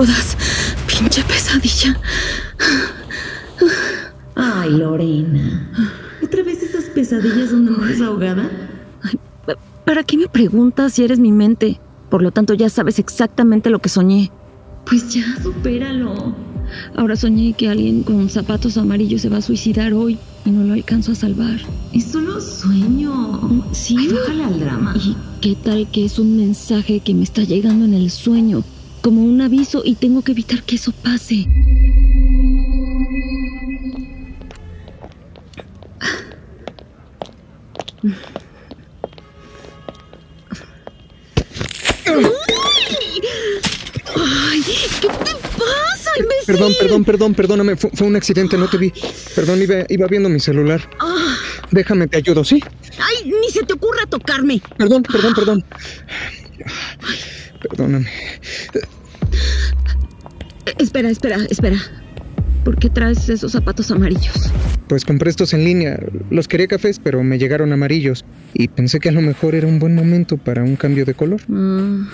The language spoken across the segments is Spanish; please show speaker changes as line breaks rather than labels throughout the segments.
jodas. Pinche pesadilla.
Ay, Lorena. ¿Otra vez esas pesadillas donde mueres ahogada?
¿Para qué me preguntas si eres mi mente? Por lo tanto, ya sabes exactamente lo que soñé.
Pues ya, supéralo.
Ahora soñé que alguien con zapatos amarillos se va a suicidar hoy y no lo alcanzo a salvar.
Es solo sueño.
Sí.
Ay, bájale al drama.
¿Y qué tal que es un mensaje que me está llegando en el sueño? Como un aviso y tengo que evitar que eso pase. ¡Ay! ¿Qué te pasa, imbécil?
Perdón, perdón, perdón, perdóname. Fue, fue un accidente, no te vi. Perdón, iba, iba viendo mi celular.
Ah,
Déjame, te ayudo, ¿sí?
¡Ay! Ni se te ocurra tocarme.
Perdón, perdón, perdón. Perdóname.
Espera, espera, espera. ¿Por qué traes esos zapatos amarillos?
Pues compré estos en línea. Los quería cafés, pero me llegaron amarillos. Y pensé que a lo mejor era un buen momento para un cambio de color.
Ah,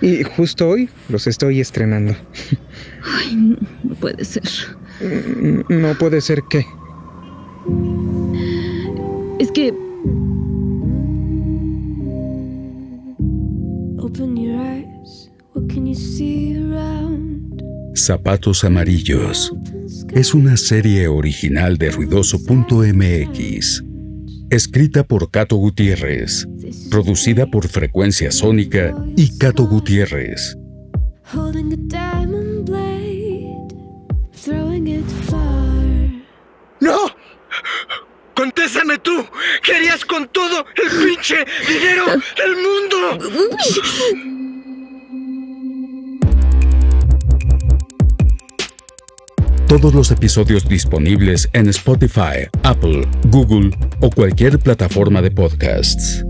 Y justo hoy los estoy estrenando.
ay, no no puede ser.
Mm, No puede ser que.
Es que
Open your eyes. What can you see?
Zapatos Amarillos es una serie original de ruidoso.mx, escrita por Cato Gutiérrez, producida por Frecuencia Sónica y Cato Gutiérrez.
Holding a diamond blade, throwing it far.
¡No! ¡Contésame tú! ¡Querías con todo el pinche dinero del mundo!
Todos los episodios disponibles en Spotify, Apple, Google o cualquier plataforma de podcasts.